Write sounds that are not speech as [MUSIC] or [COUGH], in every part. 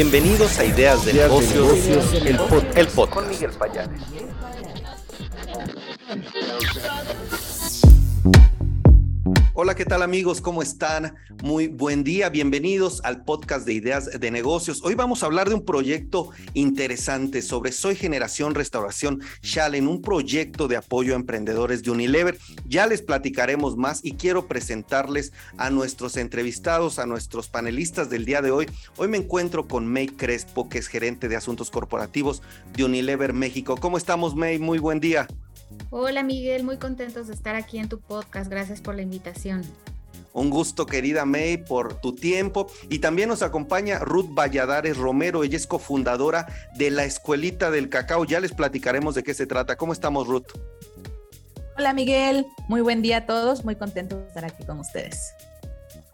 Bienvenidos a Ideas de Negocios, el, podcast. Con Miguel Payanes. Hola, ¿qué tal amigos? ¿Cómo están? Muy buen día, bienvenidos al podcast de Ideas de Negocios. Hoy vamos a hablar de un proyecto interesante sobre Soy Generación Restauración Shalen, un proyecto de apoyo a emprendedores de Unilever. Ya les platicaremos más y quiero presentarles a nuestros entrevistados, a nuestros panelistas del día de hoy. Hoy me encuentro con May Crespo, que es gerente de asuntos corporativos de Unilever México. ¿Cómo estamos, May? Muy buen día. Hola Miguel, muy contentos de estar aquí en tu podcast. Gracias por la invitación. Un gusto, querida May, por tu tiempo. Y también nos acompaña Ruth Valladares Romero. Ella es cofundadora de la Escuelita del Cacao. Ya les platicaremos de qué se trata. ¿Cómo estamos, Ruth? Hola, Miguel. Muy buen día a todos. Muy contento de estar aquí con ustedes.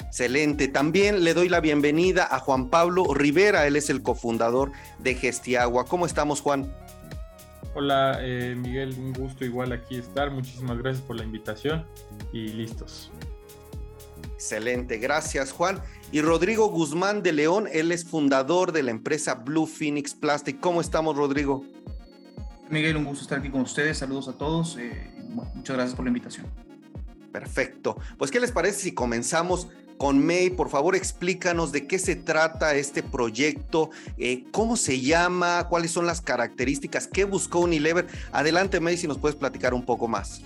Excelente. También le doy la bienvenida a Juan Pablo Rivera. Él es el cofundador de Gestiagua. ¿Cómo estamos, Juan? Hola eh, Miguel, un gusto igual aquí estar. Muchísimas gracias por la invitación y listos. Excelente, gracias Juan. Y Rodrigo Guzmán de León, él es fundador de la empresa Blue Phoenix Plastic. ¿Cómo estamos, Rodrigo? Miguel, un gusto estar aquí con ustedes. Saludos a todos. Eh, muchas gracias por la invitación. Perfecto. Pues, ¿qué les parece si comenzamos con May, por favor explícanos de qué se trata este proyecto, eh, cómo se llama, cuáles son las características, qué buscó Unilever. Adelante May, si nos puedes platicar un poco más.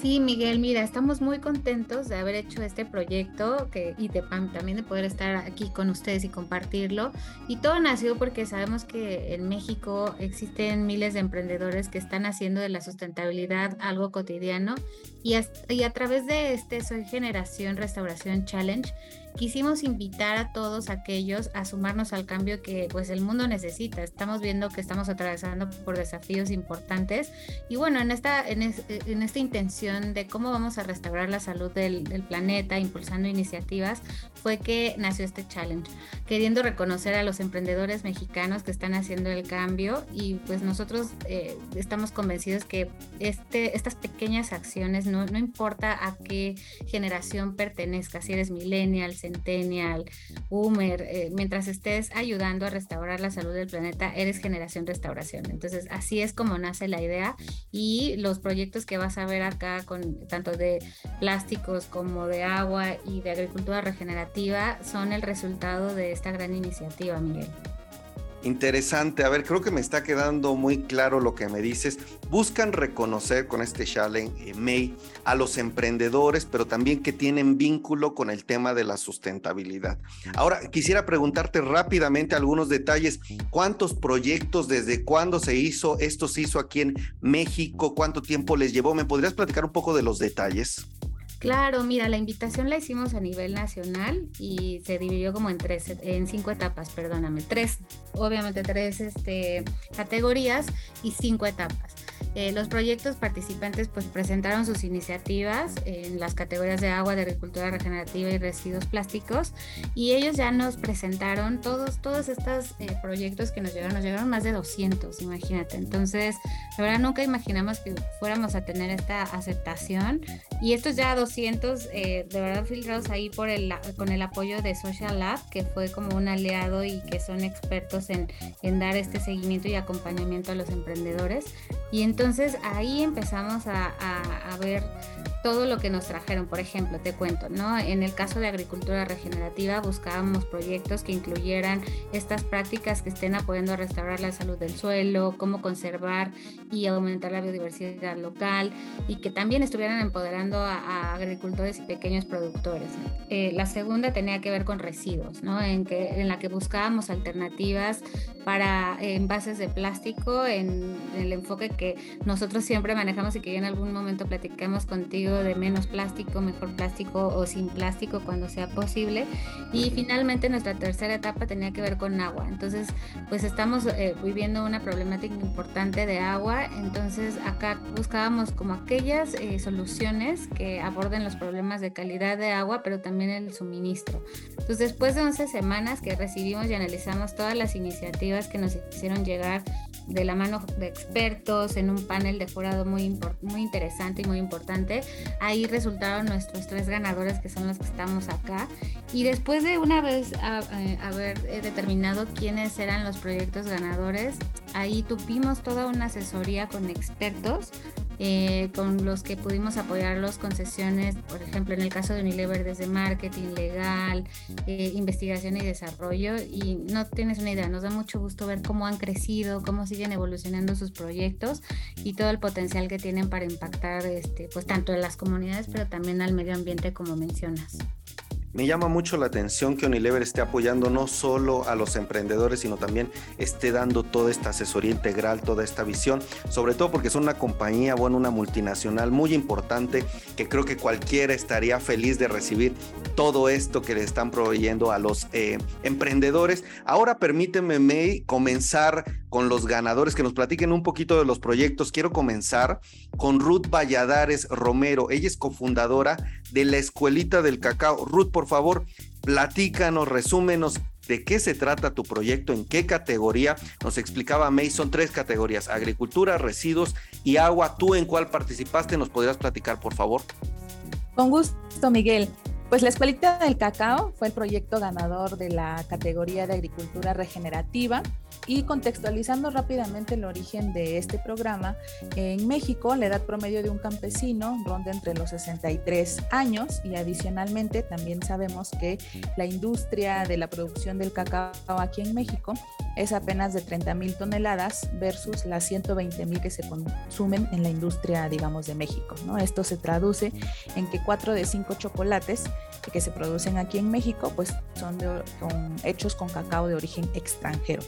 Sí, Miguel, mira, estamos muy contentos de haber hecho este proyecto que, y de, también de poder estar aquí con ustedes y compartirlo. Y todo nació porque sabemos que en México existen miles de emprendedores que están haciendo de la sustentabilidad algo cotidiano y a, y a través de este Soy Generación Restauración Challenge quisimos invitar a todos aquellos a sumarnos al cambio que pues el mundo necesita. Estamos viendo que estamos atravesando por desafíos importantes y bueno, en esta, en, en esta intención de cómo vamos a restaurar la salud del, del, planeta, impulsando iniciativas, fue que nació este challenge, queriendo reconocer a los emprendedores mexicanos que están haciendo el cambio y pues nosotros eh, estamos convencidos que este, estas pequeñas acciones, no, no importa a qué generación pertenezca, si eres millennial, centennial, boomer, eh, mientras estés ayudando a restaurar la salud del planeta, eres generación restauración. Entonces, así es como nace la idea y los proyectos que vas a ver acá con tanto de plásticos como de agua y de agricultura regenerativa son el resultado de esta gran iniciativa, Miguel. Interesante, a ver, creo que me está quedando muy claro lo que me dices. Buscan reconocer con este challenge, eh, May, a los emprendedores, pero también que tienen vínculo con el tema de la sustentabilidad. Ahora, quisiera preguntarte rápidamente algunos detalles. ¿Cuántos proyectos, desde cuándo se hizo? ¿Esto se hizo aquí en México? ¿Cuánto tiempo les llevó? ¿Me podrías platicar un poco de los detalles? Claro, mira, la invitación la hicimos a nivel nacional y se dividió como en tres, en cinco etapas, perdóname, tres, obviamente tres este, categorías y cinco etapas. Eh, los proyectos participantes pues presentaron sus iniciativas en las categorías de agua, de agricultura regenerativa y residuos plásticos y ellos ya nos presentaron todos, todos estos eh, proyectos que nos llegaron, nos llegaron más de 200, imagínate. Entonces, la verdad nunca imaginamos que fuéramos a tener esta aceptación y estos ya 200 eh, de verdad filtrados ahí por el, con el apoyo de Social Lab, que fue como un aliado y que son expertos en, en dar este seguimiento y acompañamiento a los emprendedores. Y entonces ahí empezamos a, ver todo lo que nos trajeron. Por ejemplo, te cuento, ¿no? En el caso de agricultura regenerativa buscábamos proyectos que incluyeran estas prácticas que estén apoyando a restaurar la salud del suelo, cómo conservar y aumentar la biodiversidad local y que también estuvieran empoderando a, agricultores y pequeños productores. Eh, la segunda tenía que ver con residuos, ¿no? En, que, en la que buscábamos alternativas para envases de plástico en el enfoque que nosotros siempre manejamos y que en algún momento platicamos contigo de menos plástico, mejor plástico o sin plástico cuando sea posible. Y finalmente nuestra tercera etapa tenía que ver con agua. Entonces, pues estamos eh, viviendo una problemática importante de agua. Entonces, acá buscábamos como aquellas eh, soluciones que aborden los problemas de calidad de agua, pero también el suministro. Entonces, después de 11 semanas que recibimos y analizamos todas las iniciativas que nos hicieron llegar de la mano de expertos, todos un panel de jurado muy, muy interesante y muy importante. Ahí resultaron nuestros tres ganadores, que son los que estamos acá. Y después de una vez eh, haber eh, determinado quiénes eran los proyectos ganadores, ahí tuvimos toda una asesoría con expertos eh, con los que pudimos apoyar las concesiones, por ejemplo, en el caso de Unilever desde marketing, legal, eh, investigación y desarrollo. Y no tienes una idea, nos da mucho gusto ver cómo han crecido, cómo siguen evolucionando sus proyectos y todo el potencial que tienen para impactar, este, pues tanto en las comunidades, pero también al medio ambiente, como mencionas. Me llama mucho la atención que Unilever esté apoyando no solo a los emprendedores, sino también esté dando toda esta asesoría integral, toda esta visión, sobre todo porque es una compañía, bueno, una multinacional muy importante que creo que cualquiera estaría feliz de recibir todo esto que le están proveyendo a los eh, emprendedores. Ahora permíteme, May, comenzar con los ganadores, que nos platiquen un poquito de los proyectos. Quiero comenzar con Ruth Valladares Romero. Ella es cofundadora de la Escuelita del Cacao. Ruth, por favor, platícanos, resúmenos de qué se trata tu proyecto, en qué categoría. Nos explicaba May, son tres categorías, agricultura, residuos y agua. ¿Tú en cuál participaste? ¿Nos podrías platicar, por favor? Con gusto, Miguel. Pues la Escuelita del Cacao fue el proyecto ganador de la categoría de agricultura regenerativa y contextualizando rápidamente el origen de este programa, en México la edad promedio de un campesino ronda entre los 63 años y adicionalmente también sabemos que la industria de la producción del cacao aquí en México es apenas de 30 mil toneladas versus las 120 mil que se consumen en la industria, digamos, de México. Esto se traduce en que 4 de 5 chocolates que se producen aquí en México pues son hechos con cacao de origen extranjero.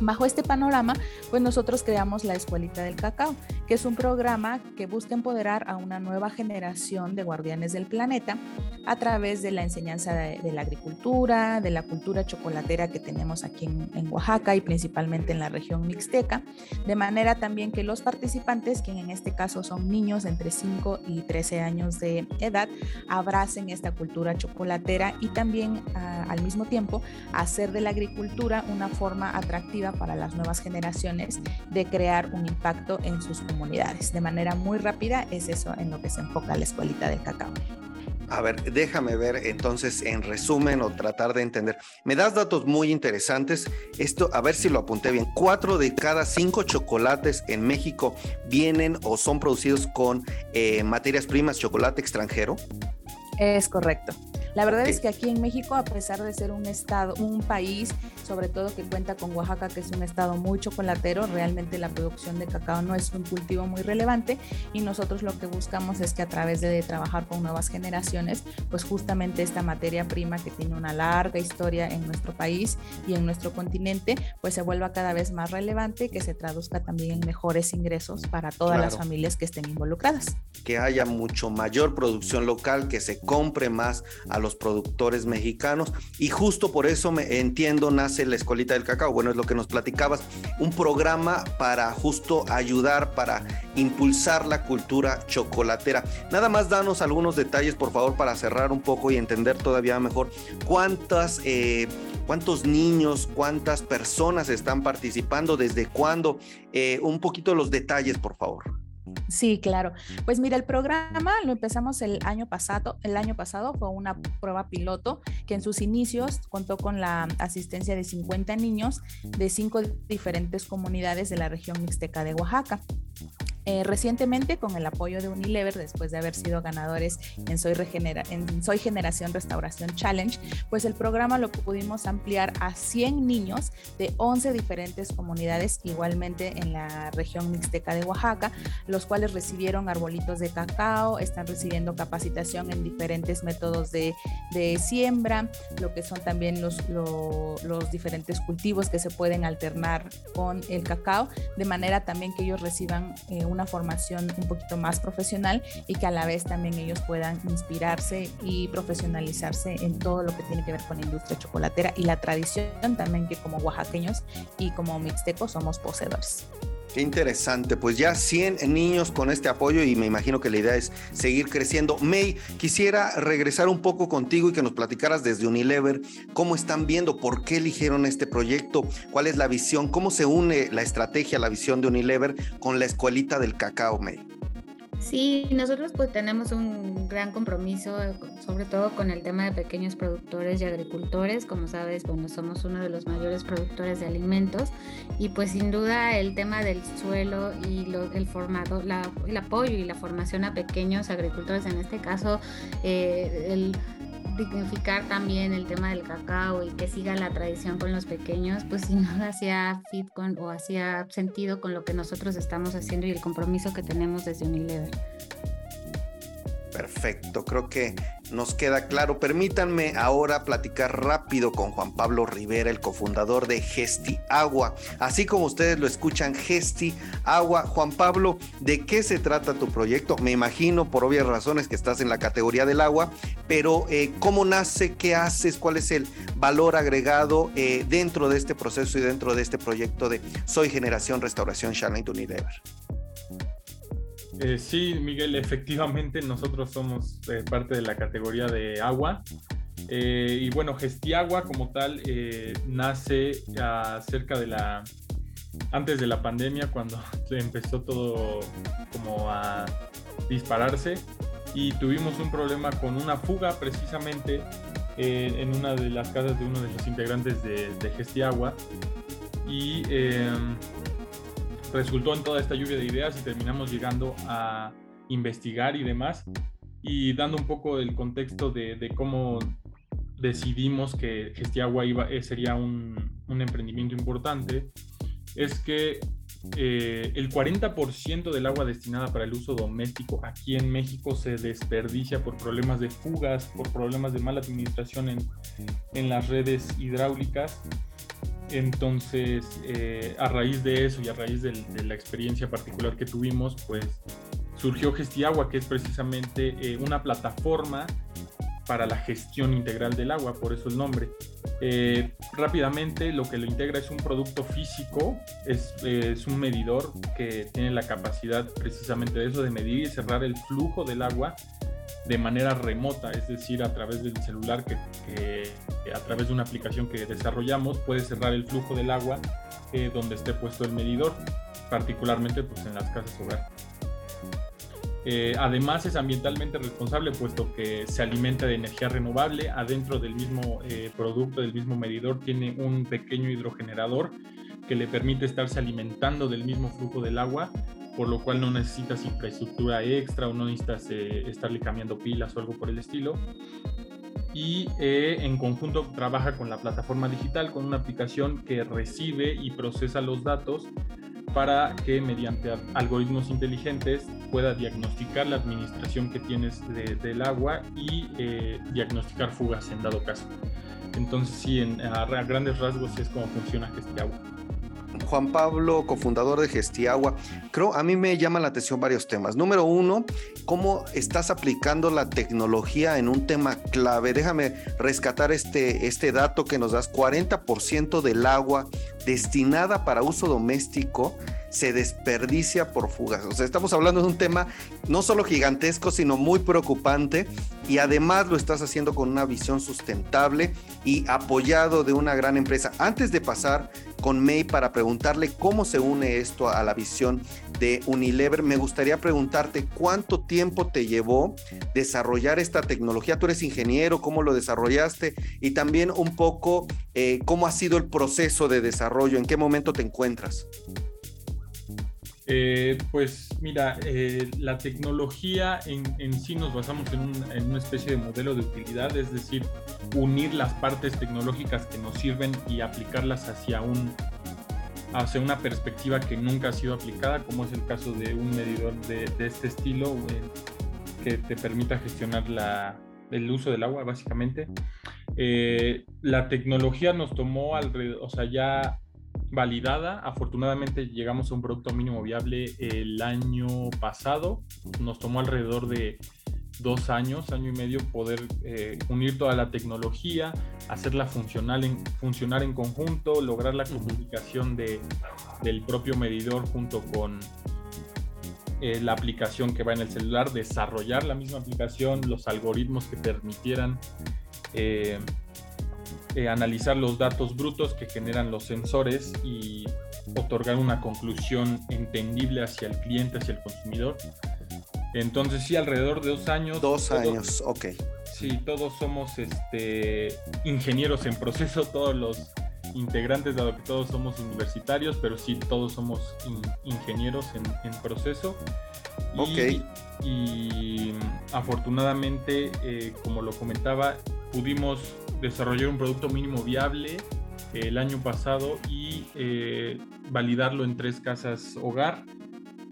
Bajo este panorama, pues nosotros creamos la Escuelita del Cacao, que es un programa que busca empoderar a una nueva generación de guardianes del planeta a través de la enseñanza de, la agricultura, de la cultura chocolatera que tenemos aquí en, Oaxaca y principalmente en la región mixteca, de manera también que los participantes, que en este caso son niños entre 5 y 13 años de edad, abracen esta cultura chocolatera y también ah, al mismo tiempo hacer de la agricultura una forma atractiva para las nuevas generaciones de crear un impacto en sus comunidades. De manera muy rápida es eso en lo que se enfoca la escuelita del cacao. A ver, déjame ver entonces en resumen o tratar de entender. Me das datos muy interesantes. Esto, a ver si lo apunté bien. Cuatro de cada cinco chocolates en México vienen o son producidos con eh, materias primas chocolate extranjero. Es correcto. La verdad es que aquí en México, a pesar de ser un estado, un país, sobre todo que cuenta con Oaxaca, que es un estado muy chocolatero, realmente la producción de cacao no es un cultivo muy relevante y nosotros lo que buscamos es que a través de trabajar con nuevas generaciones, pues justamente esta materia prima que tiene una larga historia en nuestro país y en nuestro continente, pues se vuelva cada vez más relevante, que se traduzca también en mejores ingresos para todas las familias que estén involucradas. Que haya mucho mayor producción local, que se compre más a los los productores mexicanos y justo por eso me entiendo nace la escuelita del cacao. Bueno, es lo que nos platicabas, un programa para justo ayudar, para impulsar la cultura chocolatera. Nada más danos algunos detalles, por favor, para cerrar un poco y entender todavía mejor cuántas... Eh, ¿Cuántos niños, cuántas personas están participando? ¿Desde cuándo? Eh, un poquito los detalles, por favor. Sí, claro. Pues mira, el programa lo empezamos el año pasado. El año pasado fue una prueba piloto que en sus inicios contó con la asistencia de 50 niños de cinco diferentes comunidades de la región mixteca de Oaxaca. Eh, recientemente, con el apoyo de Unilever, después de haber sido ganadores en Soy, en Soy Generación Restauración Challenge, pues el programa lo pudimos ampliar a 100 niños de 11 diferentes comunidades, igualmente en la región mixteca de Oaxaca, los cuales recibieron arbolitos de cacao, están recibiendo capacitación en diferentes métodos de, siembra, lo que son también los, los diferentes cultivos que se pueden alternar con el cacao, de manera también que ellos reciban eh, formación un poquito más profesional y que a la vez también ellos puedan inspirarse y profesionalizarse en todo lo que tiene que ver con la industria chocolatera y la tradición también que como oaxaqueños y como mixtecos somos poseedores. Interesante, pues ya 100 niños con este apoyo y me imagino que la idea es seguir creciendo. May, quisiera regresar un poco contigo y que nos platicaras desde Unilever cómo están viendo, por qué eligieron este proyecto, cuál es la visión, cómo se une la estrategia, la visión de Unilever con la escuelita del cacao, May. Sí, nosotros pues tenemos un gran compromiso, sobre todo con el tema de pequeños productores y agricultores. Como sabes, bueno, somos uno de los mayores productores de alimentos y pues sin duda el tema del suelo y el formado, el apoyo y la formación a pequeños agricultores, en este caso, eh, el dignificar también el tema del cacao y que siga la tradición con los pequeños, pues si no hacía fit con o hacía sentido con lo que nosotros estamos haciendo y el compromiso que tenemos desde Unilever. Perfecto, creo que nos queda claro. Permítanme ahora platicar rápido con Juan Pablo Rivera, el cofundador de Gesti Agua. Así como ustedes lo escuchan, Gesti Agua. Juan Pablo, ¿de qué se trata tu proyecto? Me imagino por obvias razones que estás en la categoría del agua, pero eh, ¿cómo nace? ¿Qué haces? ¿Cuál es el valor agregado eh, dentro de este proceso y dentro de este proyecto de Soy Generación Restauración Charlotte Unilever? Eh, sí, Miguel, efectivamente nosotros somos eh, parte de la categoría de agua. Eh, y bueno, Gestiagua como tal nace cerca de la, antes de la pandemia, cuando [LAUGHS] empezó todo como a dispararse y tuvimos un problema con una fuga precisamente en una de las casas de uno de los integrantes de, de Gestiagua. Y resultó en toda esta lluvia de ideas y terminamos llegando a investigar y demás. Y dando un poco el contexto de, cómo decidimos que Gestiagua iba, eh, sería un, un, emprendimiento importante, es que eh, el 40% del agua destinada para el uso doméstico aquí en México se desperdicia por problemas de fugas, por problemas de mala administración en, en las redes hidráulicas entonces, eh, a raíz de eso y a raíz de, la experiencia particular que tuvimos, pues surgió Gestiagua, que es precisamente eh, una plataforma para la gestión integral del agua, por eso el nombre. Eh, rápidamente, lo que lo integra es un producto físico, es, es, un medidor que tiene la capacidad precisamente de eso, de medir y cerrar el flujo del agua de manera remota, es decir, a través del celular que, a través de una aplicación que desarrollamos puede cerrar el flujo del agua eh, donde esté puesto el medidor, particularmente pues, en las casas hogar. Eh, además es ambientalmente responsable puesto que se alimenta de energía renovable. Adentro del mismo eh, producto, del mismo medidor, tiene un pequeño hidrogenerador que le permite estarse alimentando del mismo flujo del agua por lo cual no necesitas infraestructura extra o no necesitas eh, estarle cambiando pilas o algo por el estilo. Y eh, en conjunto trabaja con la plataforma digital, con una aplicación que recibe y procesa los datos para que mediante algoritmos inteligentes pueda diagnosticar la administración que tienes del agua y eh, diagnosticar fugas en dado caso. Entonces, sí, en, a, grandes rasgos es como funciona este agua. Juan Pablo, cofundador de Gestiagua. Creo, a mí me llaman la atención varios temas. Número uno, cómo estás aplicando la tecnología en un tema clave. Déjame rescatar este, este dato que nos das. 40% del agua destinada para uso doméstico se desperdicia por fugas. O sea, estamos hablando de un tema no solo gigantesco, sino muy preocupante y además lo estás haciendo con una visión sustentable y apoyado de una gran empresa. Antes de pasar con May para preguntarle cómo se une esto a la visión de Unilever, me gustaría preguntarte cuánto tiempo te llevó desarrollar esta tecnología. Tú eres ingeniero, cómo lo desarrollaste y también un poco eh, cómo ha sido el proceso de desarrollo, en qué momento te encuentras. Eh, pues mira, eh, la tecnología en, sí nos basamos en, una especie de modelo de utilidad, es decir, unir las partes tecnológicas que nos sirven y aplicarlas hacia, un, hacia una perspectiva que nunca ha sido aplicada, como es el caso de un medidor de, este estilo eh, que te permita gestionar el uso del agua, básicamente. la tecnología nos tomó alrededor, o sea, ya validada. Afortunadamente llegamos a un producto mínimo viable el año pasado. Nos tomó alrededor de dos años, año y medio, poder eh, unir toda la tecnología, hacerla funcional en, funcionar en conjunto, lograr la comunicación de, del propio medidor junto con eh, la aplicación que va en el celular, desarrollar la misma aplicación, los algoritmos que permitieran eh, analizar los datos brutos que generan los sensores y otorgar una conclusión entendible hacia el cliente, hacia el consumidor. Entonces sí, alrededor de dos años. Dos años, ok. Sí, todos somos este, ingenieros en proceso, todos los integrantes, dado que todos somos universitarios, pero sí todos somos ingenieros en, proceso. Ok. Y, afortunadamente, eh, como lo comentaba, pudimos desarrollar un producto mínimo viable el año pasado y eh, validarlo en tres casas hogar.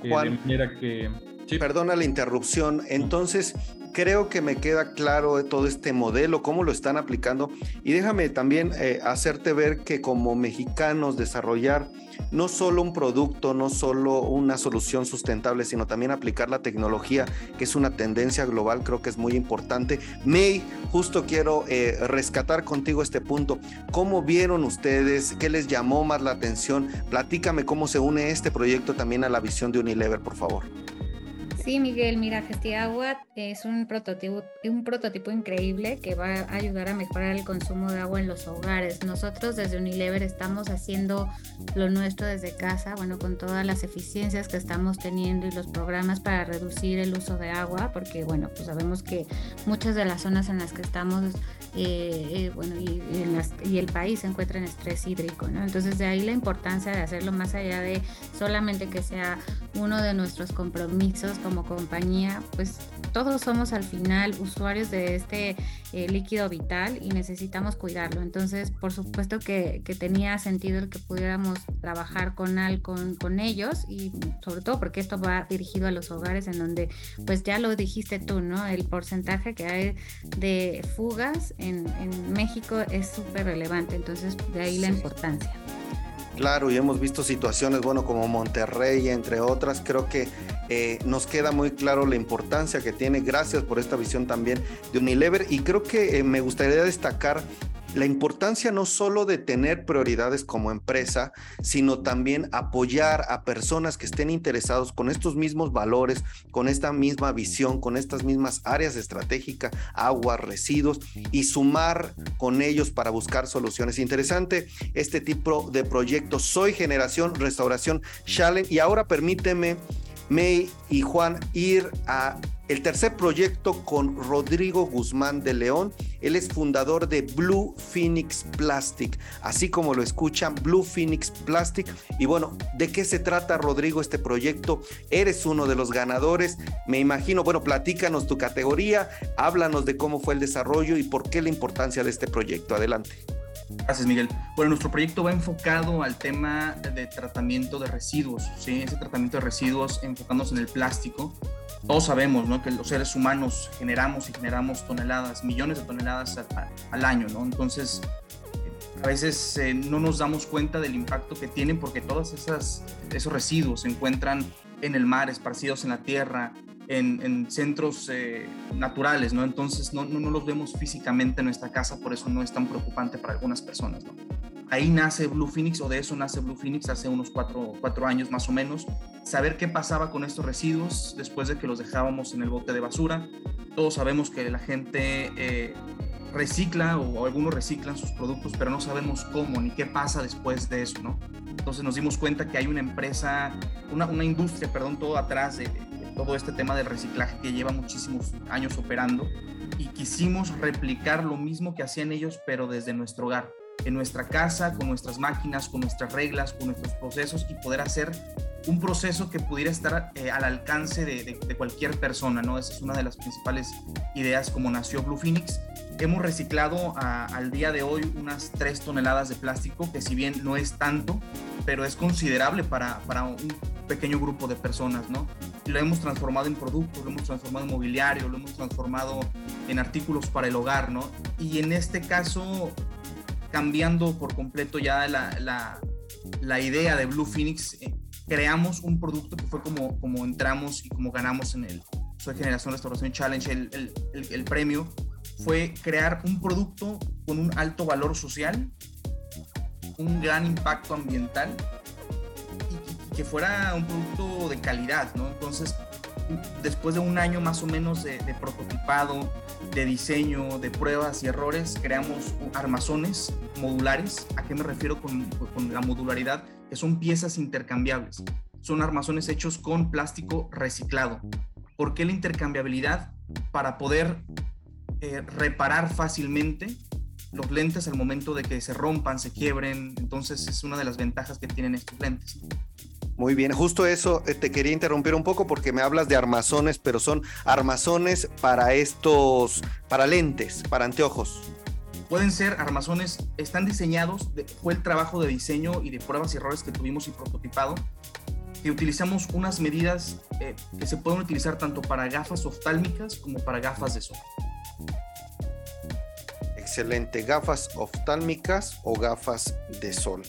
Eh, de manera que Perdona la interrupción. Entonces, creo que me queda claro todo este modelo, cómo lo están aplicando. Y déjame también eh, hacerte ver que como mexicanos desarrollar no solo un producto, no solo una solución sustentable, sino también aplicar la tecnología, que es una tendencia global, creo que es muy importante. May, justo quiero eh, rescatar contigo este punto. ¿Cómo vieron ustedes? ¿Qué les llamó más la atención? Platícame cómo se une este proyecto también a la visión de Unilever, por favor. Sí, Miguel, mira, Gestiagua es un prototipo, un prototipo increíble que va a ayudar a mejorar el consumo de agua en los hogares. Nosotros desde Unilever estamos haciendo lo nuestro desde casa, bueno, con todas las eficiencias que estamos teniendo y los programas para reducir el uso de agua, porque bueno, pues sabemos que muchas de las zonas en las que estamos, eh, eh, bueno, y, y, el país se encuentra en estrés hídrico, ¿no? Entonces de ahí la importancia de hacerlo más allá de solamente que sea uno de nuestros compromisos compañía, pues todos somos al final usuarios de este eh, líquido vital y necesitamos cuidarlo. Entonces, por supuesto que, tenía sentido el que pudiéramos trabajar con, al, con, con, ellos y sobre todo porque esto va dirigido a los hogares en donde, pues ya lo dijiste tú, ¿no? El porcentaje que hay de fugas en, en México es súper relevante. Entonces, de ahí la importancia. Claro, y hemos visto situaciones, bueno, como Monterrey, entre otras, creo que eh, nos queda muy claro la importancia que tiene. Gracias por esta visión también de Unilever y creo que eh, me gustaría destacar la importancia no solo de tener prioridades como empresa, sino también apoyar a personas que estén interesados con estos mismos valores, con esta misma visión, con estas mismas áreas estratégicas, agua, residuos y sumar con ellos para buscar soluciones. Interesante este tipo de proyectos. Soy Generación Restauración Challenge y ahora permíteme May y Juan ir a el tercer proyecto con Rodrigo Guzmán de León. Él es fundador de Blue Phoenix Plastic, así como lo escuchan, Blue Phoenix Plastic. Y bueno, ¿de qué se trata, Rodrigo, este proyecto? Eres uno de los ganadores. Me imagino, bueno, platícanos tu categoría, háblanos de cómo fue el desarrollo y por qué la importancia de este proyecto. Adelante. Gracias, Miguel. Bueno, nuestro proyecto va enfocado al tema de tratamiento de residuos, ¿sí? Ese tratamiento de residuos enfocándose en el plástico. Todos sabemos, ¿no? Que los seres humanos generamos y generamos toneladas, millones de toneladas al, año, ¿no? Entonces, a veces eh, no nos damos cuenta del impacto que tienen porque todos esos residuos se encuentran en el mar, esparcidos en la tierra, en, centros eh, naturales, ¿no? Entonces no, no, los vemos físicamente en nuestra casa, por eso no es tan preocupante para algunas personas, ¿no? Ahí nace Blue Phoenix, o de eso nace Blue Phoenix hace unos cuatro, cuatro años más o menos. Saber qué pasaba con estos residuos después de que los dejábamos en el bote de basura. Todos sabemos que la gente eh, recicla o algunos reciclan sus productos, pero no sabemos cómo ni qué pasa después de eso, ¿no? Entonces nos dimos cuenta que hay una empresa, una, una industria, perdón, todo atrás de, todo este tema del reciclaje que lleva muchísimos años operando y quisimos replicar lo mismo que hacían ellos, pero desde nuestro hogar, en nuestra casa, con nuestras máquinas, con nuestras reglas, con nuestros procesos y poder hacer un proceso que pudiera estar eh, al alcance de, cualquier persona, ¿no? Esa es una de las principales ideas como nació Blue Phoenix. Hemos reciclado al día de hoy unas 3 toneladas de plástico, que si bien no es tanto, pero es considerable para, para un pequeño grupo de personas, ¿no? Lo hemos transformado en productos, lo hemos transformado en mobiliario, lo hemos transformado en artículos para el hogar, ¿no? Y en este caso, cambiando por completo ya la, la, idea de Blue Phoenix, eh, creamos un producto que fue como, como entramos y como ganamos en el Soy Generación Restauración Challenge, el, el, premio fue crear un producto con un alto valor social, un gran impacto ambiental y, que fuera un producto de calidad, ¿no? Entonces, después de un año más o menos de prototipado, de diseño, de pruebas y errores, creamos armazones modulares. ¿A qué me refiero con, con la modularidad? Que son piezas intercambiables. Son armazones hechos con plástico reciclado. ¿Por qué la intercambiabilidad? Para poder eh, reparar fácilmente los lentes al momento de que se rompan, se quiebren. Entonces es una de las ventajas que tienen estos lentes. Muy bien, justo eso eh, te quería interrumpir un poco porque me hablas de armazones, pero son armazones para estos, para lentes, para anteojos. Pueden ser armazones, están diseñados, fue el trabajo de diseño y de pruebas y errores que tuvimos y prototipado, que utilizamos unas medidas eh, que se pueden utilizar tanto para gafas oftálmicas como para gafas de sol. Excelente, gafas oftálmicas o gafas de sol.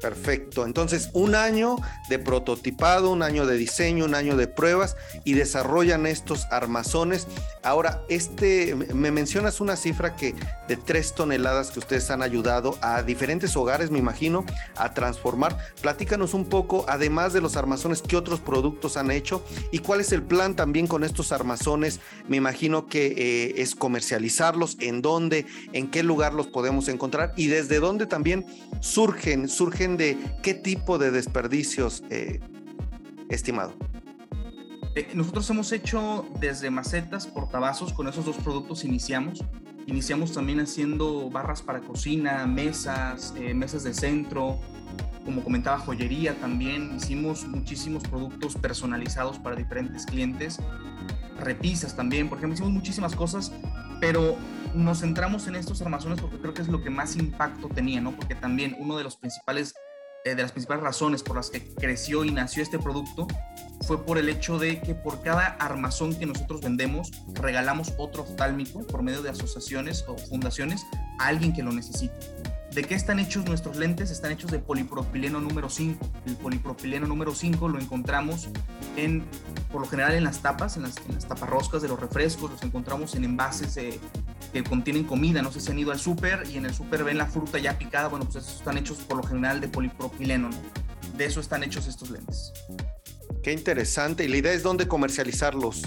Perfecto. Entonces, un año de prototipado, un año de diseño, un año de pruebas y desarrollan estos armazones. Ahora, este, me mencionas una cifra que de tres toneladas que ustedes han ayudado a diferentes hogares, me imagino, a transformar. Platícanos un poco, además de los armazones, qué otros productos han hecho y cuál es el plan también con estos armazones. Me imagino que eh, es comercializarlos, en dónde, en qué lugar los podemos encontrar y desde dónde también surgen, surgen de qué tipo de desperdicios, eh, estimado? Eh, nosotros hemos hecho desde macetas, portavasos, con esos dos productos iniciamos. Iniciamos también haciendo barras para cocina, mesas, eh, mesas de centro, como comentaba, joyería también. Hicimos muchísimos productos personalizados para diferentes clientes, repisas también, por ejemplo, hicimos muchísimas cosas, pero nos centramos en estos armazones porque creo que es lo que más impacto tenía, ¿no? Porque también uno de los principales eh, de las principales razones por las que creció y nació este producto fue por el hecho de que por cada armazón que nosotros vendemos regalamos otro oftálmico por medio de asociaciones o fundaciones a alguien que lo necesite. ¿De qué están hechos nuestros lentes? Están hechos de polipropileno número 5. El polipropileno número 5 lo encontramos en, por lo general en las tapas, en las, en las taparroscas de los refrescos, los encontramos en envases que contienen comida. No sé si han ido al súper y en el súper ven la fruta ya picada. Bueno, pues esos están hechos por lo general de polipropileno. De eso están hechos estos lentes. Qué interesante. ¿Y la idea es dónde comercializarlos?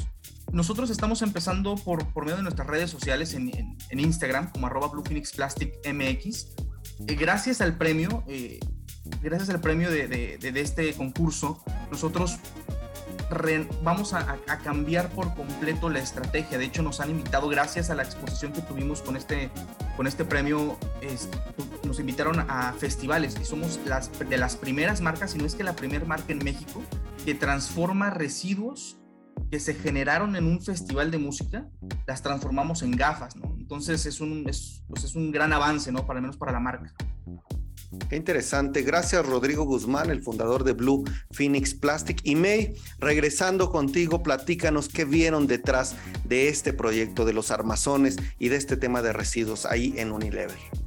Nosotros estamos empezando por, por medio de nuestras redes sociales en, en, Instagram como arroba MX eh, gracias al premio, eh, gracias al premio de, de, este concurso, nosotros vamos a, cambiar por completo la estrategia. De hecho, nos han invitado, gracias a la exposición que tuvimos con este, con este premio, nos invitaron a festivales y somos las, de las primeras marcas, si no es que la primera marca en México, que transforma residuos que se generaron en un festival de música, las transformamos en gafas, ¿no? Entonces es un, es, pues es un gran avance, ¿no? Para menos para la marca. Qué interesante. Gracias, Rodrigo Guzmán, el fundador de Blue Phoenix Plastic. Y May, regresando contigo, platícanos qué vieron detrás de este proyecto de los armazones y de este tema de residuos ahí en Unilever.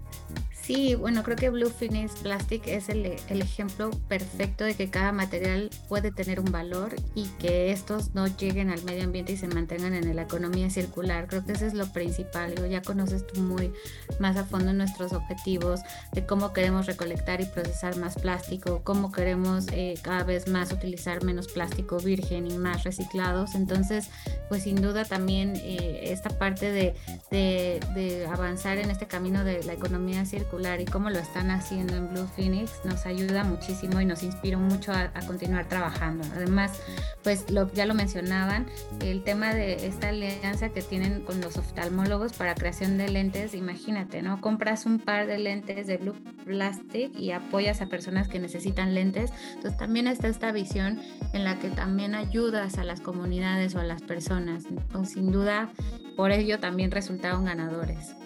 Sí, bueno, creo que Blue Finish Plastic es el, ejemplo perfecto de que cada material puede tener un valor y que estos no lleguen al medio ambiente y se mantengan en la economía circular. Creo que eso es lo principal. ya conoces tú muy más a fondo nuestros objetivos de cómo queremos recolectar y procesar más plástico, cómo queremos eh, cada vez más utilizar menos plástico virgen y más reciclados. Entonces, pues sin duda también eh, esta parte de, de avanzar en este camino de la economía circular y cómo lo están haciendo en Blue Phoenix nos ayuda muchísimo y nos inspira mucho a, continuar trabajando. Además, pues lo, ya lo mencionaban, el tema de esta alianza que tienen con los oftalmólogos para creación de lentes, imagínate, ¿no? Compras un par de lentes de Blue Plastic y apoyas a personas que necesitan lentes. Entonces también está esta visión en la que también ayudas a las comunidades o a las personas. Pues, sin duda, por ello también resultaron ganadores.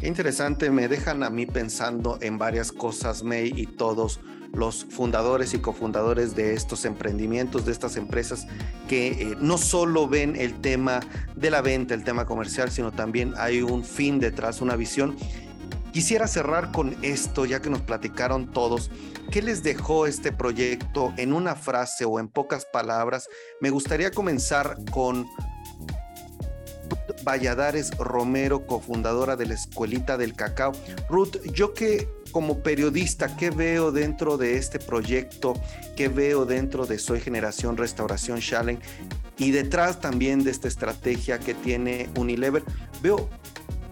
Qué interesante, me dejan a mí pensando en varias cosas, May, y todos los fundadores y cofundadores de estos emprendimientos, de estas empresas, que eh, no solo ven el tema de la venta, el tema comercial, sino también hay un fin detrás, una visión. Quisiera cerrar con esto, ya que nos platicaron todos, ¿qué les dejó este proyecto en una frase o en pocas palabras? Me gustaría comenzar con Valladares Romero, cofundadora de la Escuelita del Cacao. Ruth, yo que como periodista, ¿qué veo dentro de este proyecto? ¿Qué veo dentro de Soy Generación Restauración Challenge? Y detrás también de esta estrategia que tiene Unilever, veo,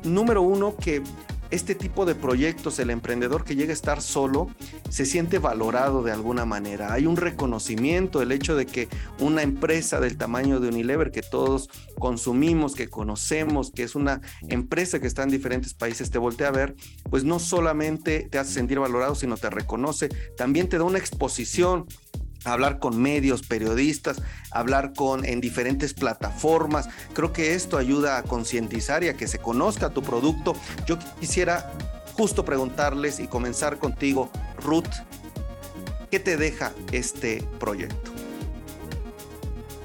número uno, que este tipo de proyectos, el emprendedor que llega a estar solo, se siente valorado de alguna manera. Hay un reconocimiento, el hecho de que una empresa del tamaño de Unilever, que todos consumimos, que conocemos, que es una empresa que está en diferentes países, te voltea a ver, pues no solamente te hace sentir valorado, sino te reconoce, también te da una exposición hablar con medios, periodistas, hablar con en diferentes plataformas. Creo que esto ayuda a concientizar y a que se conozca tu producto. Yo quisiera justo preguntarles y comenzar contigo, Ruth, ¿qué te deja este proyecto?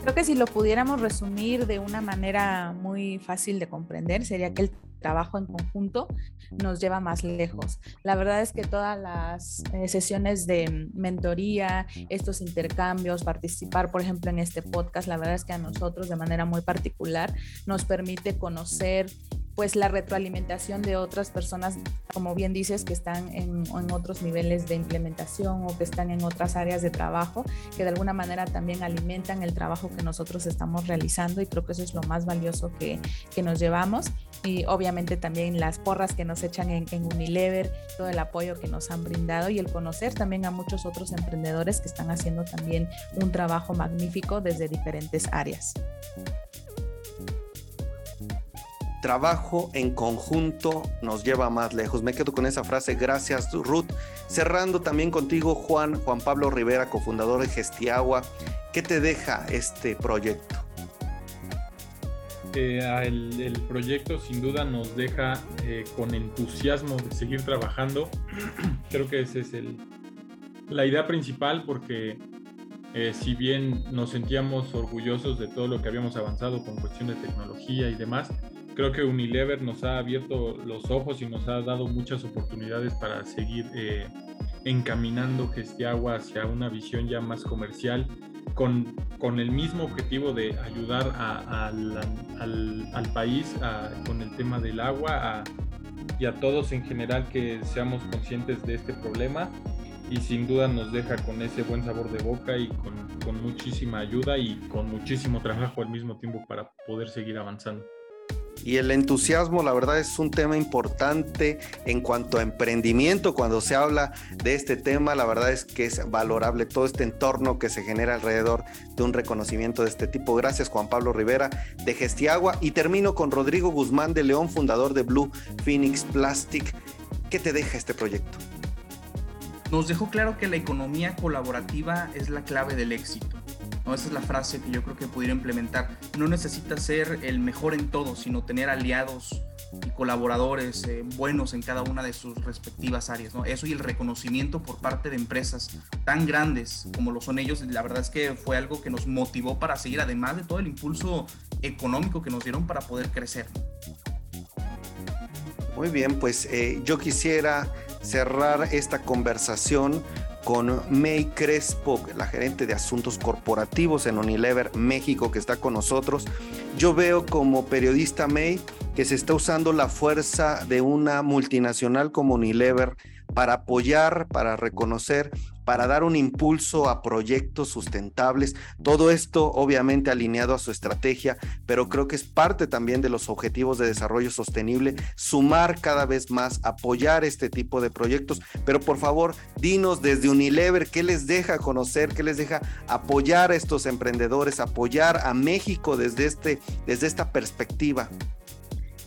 Creo que si lo pudiéramos resumir de una manera muy fácil de comprender, sería que el trabajo en conjunto nos lleva más lejos. La verdad es que todas las eh, sesiones de mentoría, estos intercambios, participar, por ejemplo, en este podcast, la verdad es que a nosotros de manera muy particular nos permite conocer pues la retroalimentación de otras personas, como bien dices, que están en, otros niveles de implementación o que están en otras áreas de trabajo, que de alguna manera también alimentan el trabajo que nosotros estamos realizando y creo que eso es lo más valioso que, que nos llevamos. Y obviamente también las porras que nos echan en, Unilever, todo el apoyo que nos han brindado y el conocer también a muchos otros emprendedores que están haciendo también un trabajo magnífico desde diferentes áreas trabajo en conjunto nos lleva más lejos. Me quedo con esa frase, gracias Ruth. Cerrando también contigo, Juan, Juan Pablo Rivera, cofundador de Gestiagua. ¿Qué te deja este proyecto? Eh, el, proyecto sin duda nos deja eh, con entusiasmo de seguir trabajando. [CLEARS THROAT] Creo que esa es el, la idea principal porque eh, si bien nos sentíamos orgullosos de todo lo que habíamos avanzado con cuestión de tecnología y demás, creo que Unilever nos ha abierto los ojos y nos ha dado muchas oportunidades para seguir eh, encaminando Gestiagua hacia una visión ya más comercial, con, con el mismo objetivo de ayudar al, país con el tema del agua y a todos en general que seamos conscientes de este problema. Y sin duda nos deja con ese buen sabor de boca y con, con muchísima ayuda y con muchísimo trabajo al mismo tiempo para poder seguir avanzando y el entusiasmo, la verdad, es un tema importante en cuanto a emprendimiento. Cuando se habla de este tema, la verdad es que es valorable todo este entorno que se genera alrededor de un reconocimiento de este tipo. Gracias, Juan Pablo Rivera de Gestiagua. Y termino con Rodrigo Guzmán de León, fundador de Blue Phoenix Plastic. ¿Qué te deja este proyecto? Nos dejó claro que la economía colaborativa es la clave del éxito esa es la frase que yo creo que pudiera implementar. No necesitas ser el mejor en todo, sino tener aliados y colaboradores eh, buenos en cada una de sus respectivas áreas. ¿no? Eso y el reconocimiento por parte de empresas tan grandes como lo son ellos, la verdad es que fue algo que nos motivó para seguir, además de todo el impulso económico que nos dieron para poder crecer. Muy bien, pues eh, yo quisiera cerrar esta conversación con May Crespo, la gerente de asuntos corporativos en Unilever México, que está con nosotros. Yo veo como periodista May que se está usando la fuerza de una multinacional como Unilever para apoyar, para reconocer, para dar un impulso a proyectos sustentables. Todo esto obviamente alineado a su estrategia, pero creo que es parte también de los objetivos de desarrollo sostenible, sumar cada vez más, apoyar este tipo de proyectos. Pero por favor, dinos desde Unilever, ¿qué les deja conocer? ¿Qué les deja apoyar a estos emprendedores, apoyar a México desde, este, desde esta perspectiva?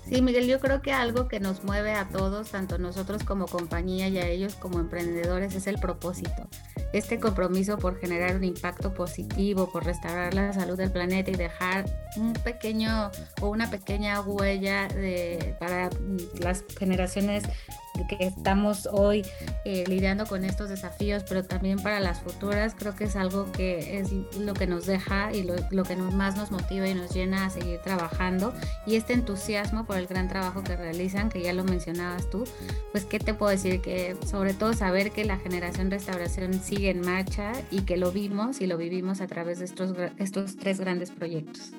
Sí, Miguel, yo creo que algo que nos mueve a todos, tanto nosotros como compañía y a ellos como emprendedores, es el propósito. Este compromiso por generar un impacto positivo, por restaurar la salud del planeta y dejar un pequeño o una pequeña huella de, para las generaciones que estamos hoy eh, lidiando con estos desafíos, pero también para las futuras, creo que es algo que es lo que nos deja y lo, lo, que nos, más nos motiva y nos llena a seguir trabajando. Y este entusiasmo por el gran trabajo que realizan, que ya lo mencionabas tú, pues qué te puedo decir, que sobre todo saber que la generación restauración sigue en marcha y que lo vimos y lo vivimos a través de estos, estos tres grandes proyectos.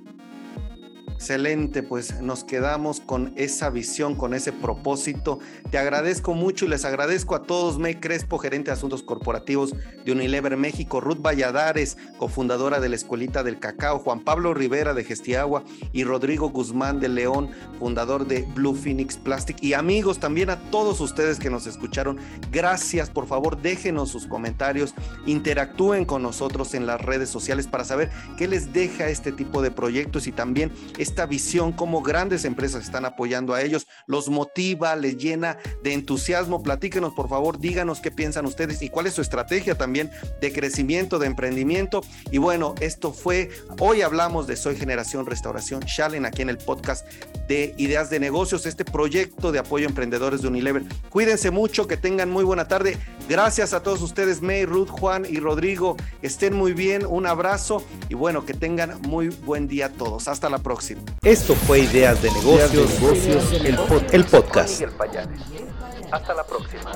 Excelente, pues nos quedamos con esa visión, con ese propósito. Te agradezco mucho y les agradezco a todos, May Crespo, gerente de asuntos corporativos de Unilever México, Ruth Valladares, cofundadora de la Escuelita del Cacao, Juan Pablo Rivera de Gestiagua. Y Rodrigo Guzmán de León, fundador de Blue Phoenix Plastic. Y amigos, también a todos ustedes que nos escucharon, gracias, por favor, déjenos sus comentarios, interactúen con nosotros en las redes sociales para saber qué les deja este tipo de proyectos y también esta visión, cómo grandes empresas están apoyando a ellos, los motiva, les llena de entusiasmo. Platíquenos, por favor, díganos qué piensan ustedes y cuál es su estrategia también de crecimiento, de emprendimiento. Y bueno, esto fue, hoy hablamos de Soy Generación Restauración Shalen aquí en el podcast de Ideas de Negocios, este proyecto de apoyo a emprendedores de Unilever. Cuídense mucho, que tengan muy buena tarde. Gracias a todos ustedes, May, Ruth, Juan y Rodrigo. Estén muy bien, un abrazo y bueno, que tengan muy buen día a todos. Hasta la próxima. Esto fue Ideas de Negocios, el, podcast. Hasta la próxima.